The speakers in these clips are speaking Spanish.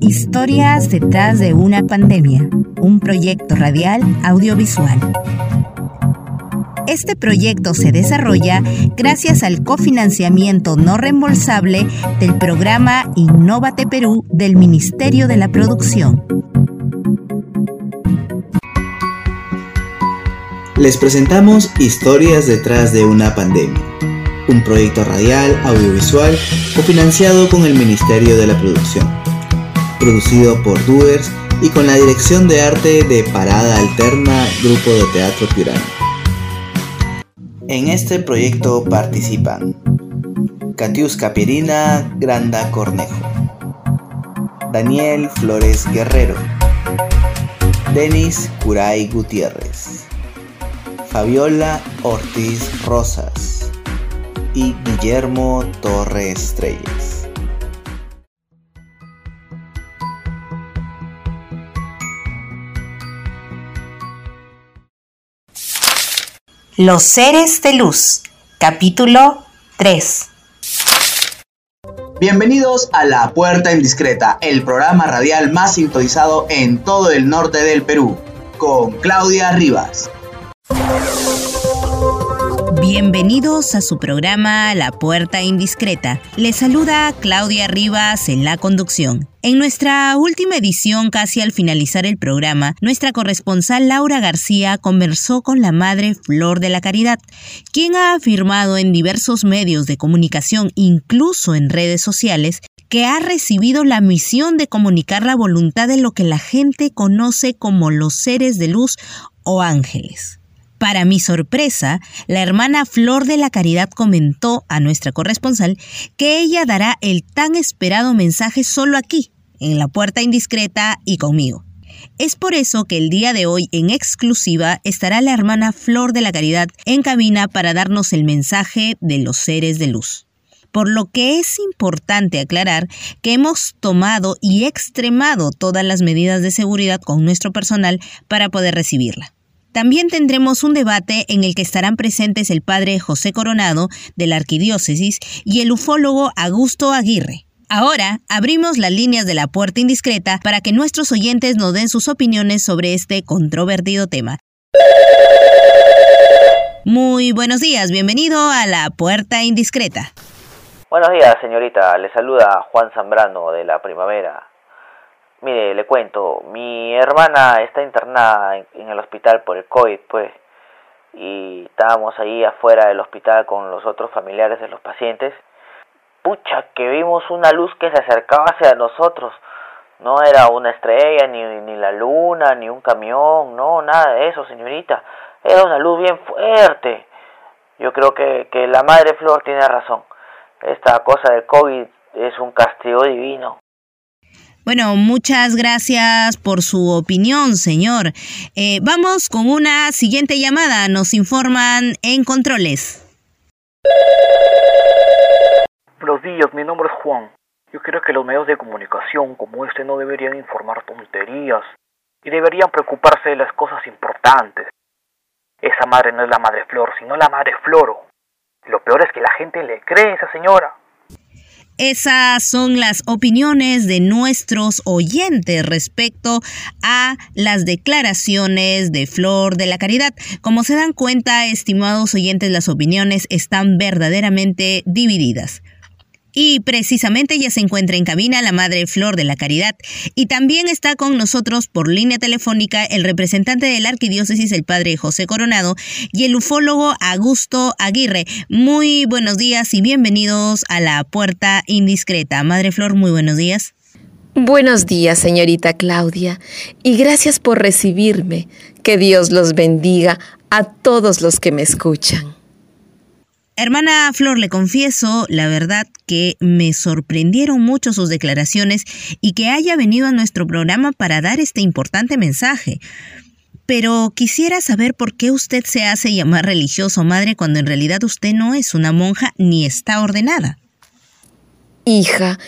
Historias detrás de una pandemia, un proyecto radial audiovisual. Este proyecto se desarrolla gracias al cofinanciamiento no reembolsable del programa Innovate Perú del Ministerio de la Producción. Les presentamos Historias detrás de una pandemia, un proyecto radial audiovisual cofinanciado con el Ministerio de la Producción, producido por Doers y con la dirección de arte de Parada Alterna Grupo de Teatro Piurano. En este proyecto participan Katiuska Pierina Granda Cornejo, Daniel Flores Guerrero, Denis Curay Gutiérrez, Fabiola Ortiz Rosas y Guillermo Torre Estrellas. Los seres de luz, capítulo 3. Bienvenidos a La Puerta Indiscreta, el programa radial más sintonizado en todo el norte del Perú, con Claudia Rivas. Bienvenidos a su programa La Puerta Indiscreta. Les saluda Claudia Rivas en la conducción. En nuestra última edición, casi al finalizar el programa, nuestra corresponsal Laura García conversó con la madre Flor de la Caridad, quien ha afirmado en diversos medios de comunicación, incluso en redes sociales, que ha recibido la misión de comunicar la voluntad de lo que la gente conoce como los seres de luz o ángeles. Para mi sorpresa, la hermana Flor de la Caridad comentó a nuestra corresponsal que ella dará el tan esperado mensaje solo aquí, en la puerta indiscreta y conmigo. Es por eso que el día de hoy en exclusiva estará la hermana Flor de la Caridad en cabina para darnos el mensaje de los seres de luz. Por lo que es importante aclarar que hemos tomado y extremado todas las medidas de seguridad con nuestro personal para poder recibirla. También tendremos un debate en el que estarán presentes el padre José Coronado de la Arquidiócesis y el ufólogo Augusto Aguirre. Ahora abrimos las líneas de la puerta indiscreta para que nuestros oyentes nos den sus opiniones sobre este controvertido tema. Muy buenos días, bienvenido a la puerta indiscreta. Buenos días, señorita. Le saluda Juan Zambrano de la Primavera. Mire, le cuento, mi hermana está internada en, el hospital por el COVID, pues, y estábamos ahí afuera del hospital con los otros familiares de los pacientes. Pucha, que vimos una luz que se acercaba hacia nosotros. No era una estrella, ni, ni la luna, ni un camión, no, nada de eso, señorita. Era una luz bien fuerte. Yo creo que, que la Madre Flor tiene razón. Esta cosa del COVID es un castigo divino. Bueno, muchas gracias por su opinión, señor. Eh, vamos con una siguiente llamada. Nos informan en controles. Buenos días, mi nombre es Juan. Yo creo que los medios de comunicación como este no deberían informar tonterías y deberían preocuparse de las cosas importantes. Esa madre no es la madre Flor, sino la madre Floro. Lo peor es que la gente le cree a esa señora. Esas son las opiniones de nuestros oyentes respecto a las declaraciones de Flor de la Caridad. Como se dan cuenta, estimados oyentes, las opiniones están verdaderamente divididas. Y precisamente ella se encuentra en cabina la Madre Flor de la Caridad. Y también está con nosotros por línea telefónica el representante de la Arquidiócesis, el Padre José Coronado, y el ufólogo Augusto Aguirre. Muy buenos días y bienvenidos a la Puerta Indiscreta. Madre Flor, muy buenos días. Buenos días, señorita Claudia, y gracias por recibirme. Que Dios los bendiga a todos los que me escuchan. Hermana Flor, le confieso la verdad que me sorprendieron mucho sus declaraciones y que haya venido a nuestro programa para dar este importante mensaje. Pero quisiera saber por qué usted se hace llamar religioso madre cuando en realidad usted no es una monja ni está ordenada. Hija,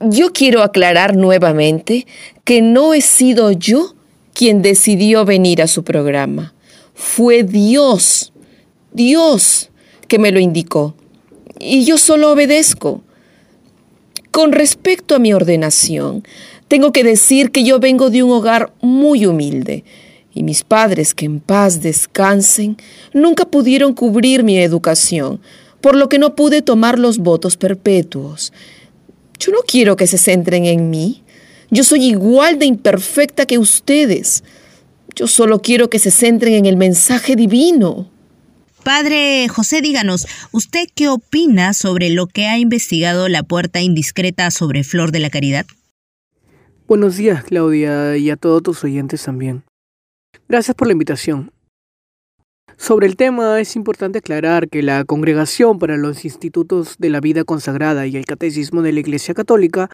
yo quiero aclarar nuevamente que no he sido yo quien decidió venir a su programa. Fue Dios. Dios que me lo indicó, y yo solo obedezco. Con respecto a mi ordenación, tengo que decir que yo vengo de un hogar muy humilde y mis padres, que en paz descansen, nunca pudieron cubrir mi educación, por lo que no pude tomar los votos perpetuos. Yo no quiero que se centren en mí. Yo soy igual de imperfecta que ustedes. Yo solo quiero que se centren en el mensaje divino. Padre José, díganos, ¿usted qué opina sobre lo que ha investigado la puerta indiscreta sobre Flor de la Caridad? Buenos días, Claudia, y a todos tus oyentes también. Gracias por la invitación. Sobre el tema es importante aclarar que la Congregación para los Institutos de la Vida Consagrada y el Catecismo de la Iglesia Católica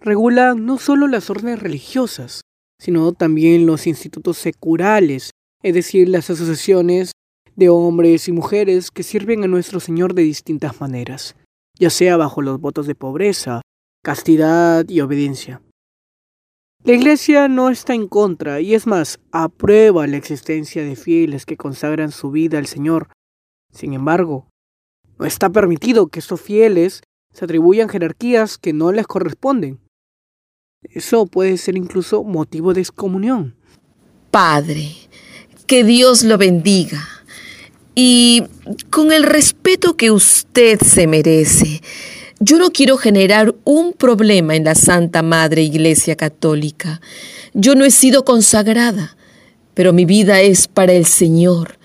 regula no solo las órdenes religiosas, sino también los institutos seculares, es decir, las asociaciones de hombres y mujeres que sirven a nuestro Señor de distintas maneras, ya sea bajo los votos de pobreza, castidad y obediencia. La Iglesia no está en contra y es más, aprueba la existencia de fieles que consagran su vida al Señor. Sin embargo, no está permitido que estos fieles se atribuyan jerarquías que no les corresponden. Eso puede ser incluso motivo de excomunión. Padre, que Dios lo bendiga. Y con el respeto que usted se merece, yo no quiero generar un problema en la Santa Madre Iglesia Católica. Yo no he sido consagrada, pero mi vida es para el Señor.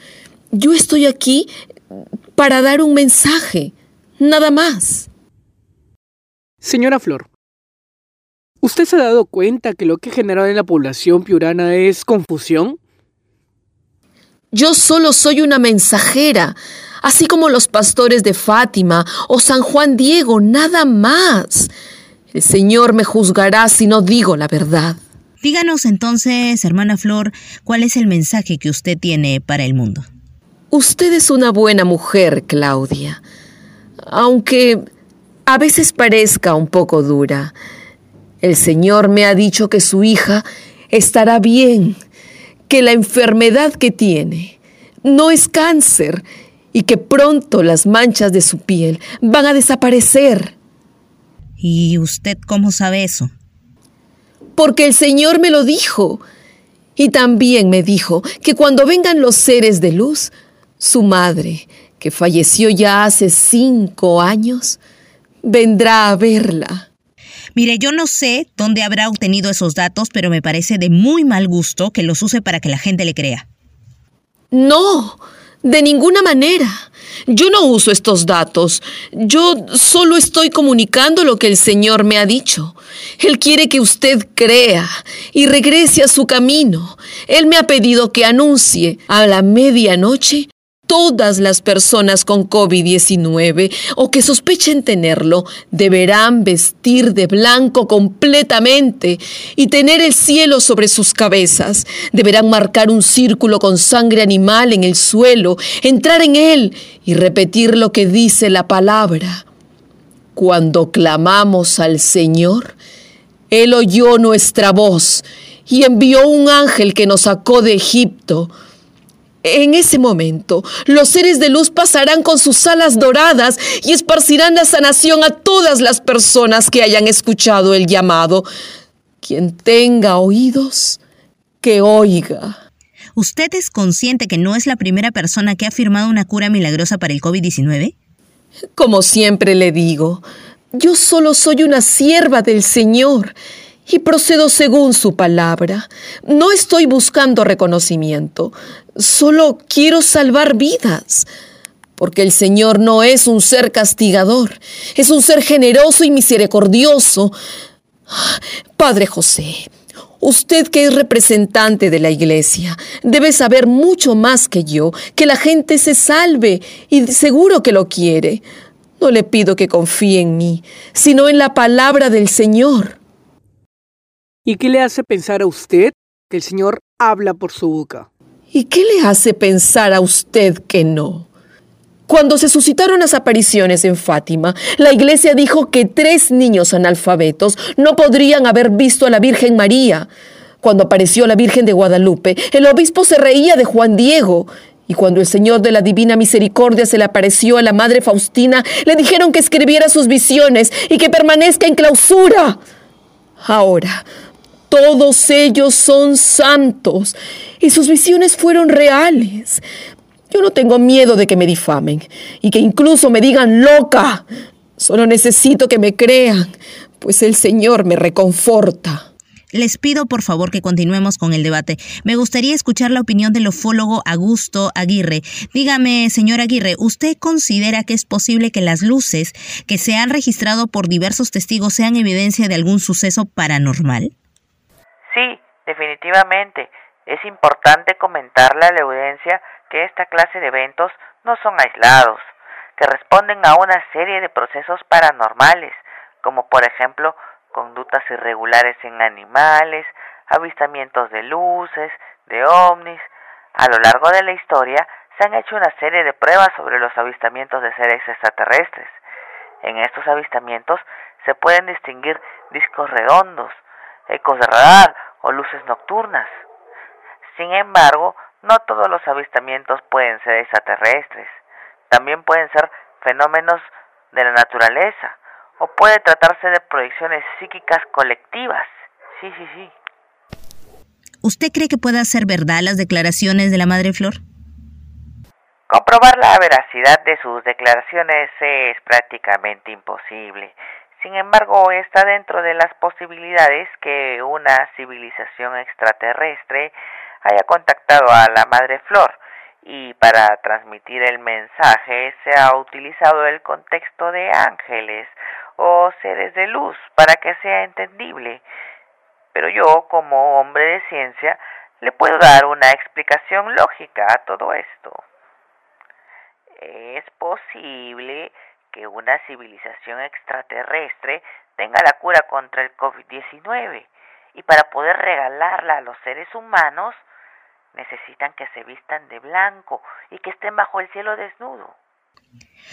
Yo estoy aquí para dar un mensaje, nada más. Señora Flor, ¿usted se ha dado cuenta que lo que genera en la población piurana es confusión? Yo solo soy una mensajera, así como los pastores de Fátima o San Juan Diego, nada más. El Señor me juzgará si no digo la verdad. Díganos entonces, hermana Flor, cuál es el mensaje que usted tiene para el mundo. Usted es una buena mujer, Claudia, aunque a veces parezca un poco dura. El Señor me ha dicho que su hija estará bien que la enfermedad que tiene no es cáncer y que pronto las manchas de su piel van a desaparecer. ¿Y usted cómo sabe eso? Porque el Señor me lo dijo. Y también me dijo que cuando vengan los seres de luz, su madre, que falleció ya hace cinco años, vendrá a verla. Mire, yo no sé dónde habrá obtenido esos datos, pero me parece de muy mal gusto que los use para que la gente le crea. No, de ninguna manera. Yo no uso estos datos. Yo solo estoy comunicando lo que el Señor me ha dicho. Él quiere que usted crea y regrese a su camino. Él me ha pedido que anuncie a la medianoche todas las personas con COVID-19 o que sospechen tenerlo deberán vestir de blanco completamente y tener el cielo sobre sus cabezas. Deberán marcar un círculo con sangre animal en el suelo, entrar en él y repetir lo que dice la palabra. Cuando clamamos al Señor, Él oyó nuestra voz y envió un ángel que nos sacó de Egipto en ese momento, los seres de luz pasarán con sus alas doradas y esparcirán la sanación a todas las personas que hayan escuchado el llamado. Quien tenga oídos, que oiga. ¿Usted es consciente que no es la primera persona que ha afirmado una cura milagrosa para el COVID-19? Como siempre le digo, yo solo soy una sierva del Señor y procedo según su palabra. No estoy buscando reconocimiento, solo quiero salvar vidas. Porque el Señor no es un ser castigador, es un ser generoso y misericordioso. Padre José, usted que es representante de la iglesia, debe saber mucho más que yo, que la gente se salve y seguro que lo quiere. No le pido que confíe en mí, sino en la palabra del Señor. ¿Y qué le hace pensar a usted que el Señor habla por su boca? ¿Y qué le hace pensar a usted que no? Cuando se suscitaron las apariciones en Fátima, la iglesia dijo que tres niños analfabetos no podrían haber visto a la Virgen María. Cuando apareció la Virgen de Guadalupe, el obispo se reía de Juan Diego. Y cuando el Señor de la Divina Misericordia se le apareció a la Madre Faustina, le dijeron que escribiera sus visiones y que permanezca en clausura. Ahora, Todos ellos son santos y sus visiones fueron reales. Yo no tengo miedo de que me difamen y que incluso me digan loca. Solo necesito que me crean, pues el Señor me reconforta. Les pido por favor que continuemos con el debate. Me gustaría escuchar la opinión del ufólogo Augusto Aguirre. Dígame, señor Aguirre, ¿usted considera que es posible que las luces que se han registrado por diversos testigos sean evidencia de algún suceso paranormal? Sí, definitivamente. Es importante comentarle a la audiencia que esta clase de eventos no son aislados, que responden a una serie de procesos paranormales, como por ejemplo conductas irregulares en animales, avistamientos de luces, de ovnis. A lo largo de la historia se han hecho una serie de pruebas sobre los avistamientos de seres extraterrestres. En estos avistamientos se pueden distinguir discos redondos, ecos de radar o luces nocturnas. Sin embargo, no todos los avistamientos pueden ser extraterrestres. También pueden ser fenómenos de la naturaleza, o puede tratarse de proyecciones psíquicas colectivas. Sí, sí, sí. ¿Usted cree que pueda ser verdad las declaraciones de la Madre Flor? Comprobar la veracidad de sus declaraciones es prácticamente imposible. Sin embargo, está dentro de las posibilidades que una civilización extraterrestre haya contactado a la Madre Flor y para transmitir el mensaje se ha utilizado el contexto de ángeles o seres de luz para que sea entendible. Pero yo, como hombre de ciencia, le puedo dar una explicación lógica a todo esto. Es posible que una civilización extraterrestre tenga la cura contra el COVID-19 y para poder regalarla a los seres humanos necesitan que se vistan de blanco y que estén bajo el cielo desnudo.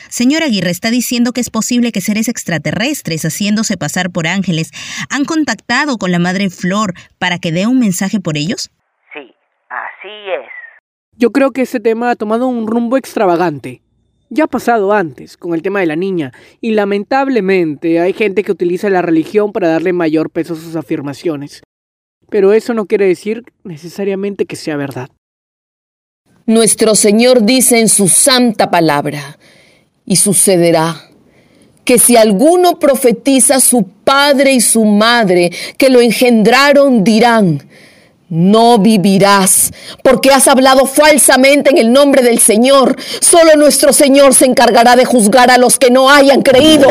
Señor Aguirre, está diciendo que es posible que seres extraterrestres, haciéndose pasar por ángeles, han contactado con la Madre Flor para que dé un mensaje por ellos? Sí, así es. Yo creo que ese tema ha tomado un rumbo extravagante. Ya ha pasado antes, con el tema de la niña, y lamentablemente hay gente que utiliza la religión para darle mayor peso a sus afirmaciones. Pero eso no quiere decir necesariamente que sea verdad. Nuestro Señor dice en su santa palabra, y sucederá que si alguno profetiza su padre y su madre que lo engendraron, dirán, no vivirás, porque has hablado falsamente en el nombre del Señor. Solo nuestro Señor se encargará de juzgar a los que no hayan creído.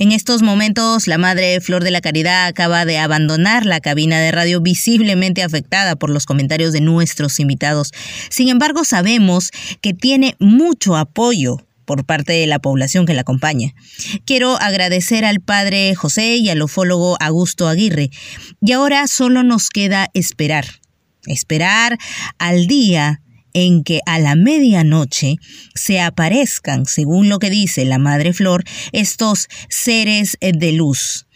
En estos momentos, la Madre Flor de la Caridad acaba de abandonar la cabina de radio visiblemente afectada por los comentarios de nuestros invitados. Sin embargo, sabemos que tiene mucho apoyo por parte de la población que la acompaña. Quiero agradecer al padre José y al ufólogo Augusto Aguirre. Y ahora solo nos queda esperar. Esperar al día en que a la medianoche se aparezcan, según lo que dice la Madre Flor, estos seres de luz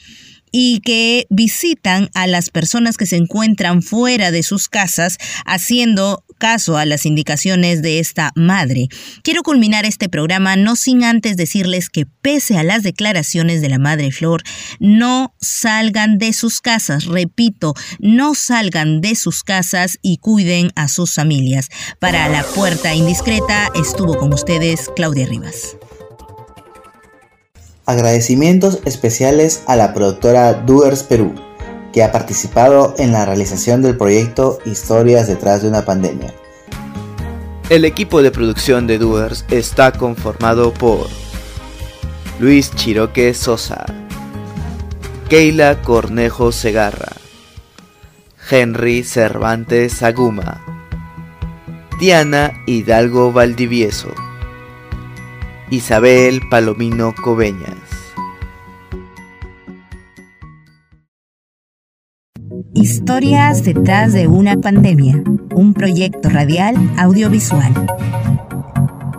y que visitan a las personas que se encuentran fuera de sus casas haciendo caso a las indicaciones de esta madre. Quiero culminar este programa no sin antes decirles que pese a las declaraciones de la madre Flor, no salgan de sus casas, repito, no salgan de sus casas y cuiden a sus familias. Para la puerta indiscreta estuvo con ustedes Claudia Rivas. Agradecimientos especiales a la productora Doers Perú que ha participado en la realización del proyecto Historias detrás de una pandemia. El equipo de producción de Doers está conformado por Luis Chiroque Sosa, Keila Cornejo Segarra, Henry Cervantes Aguma, Diana Hidalgo Valdivieso, Isabel Palomino Coveñas. Historias detrás de una pandemia, un proyecto radial audiovisual.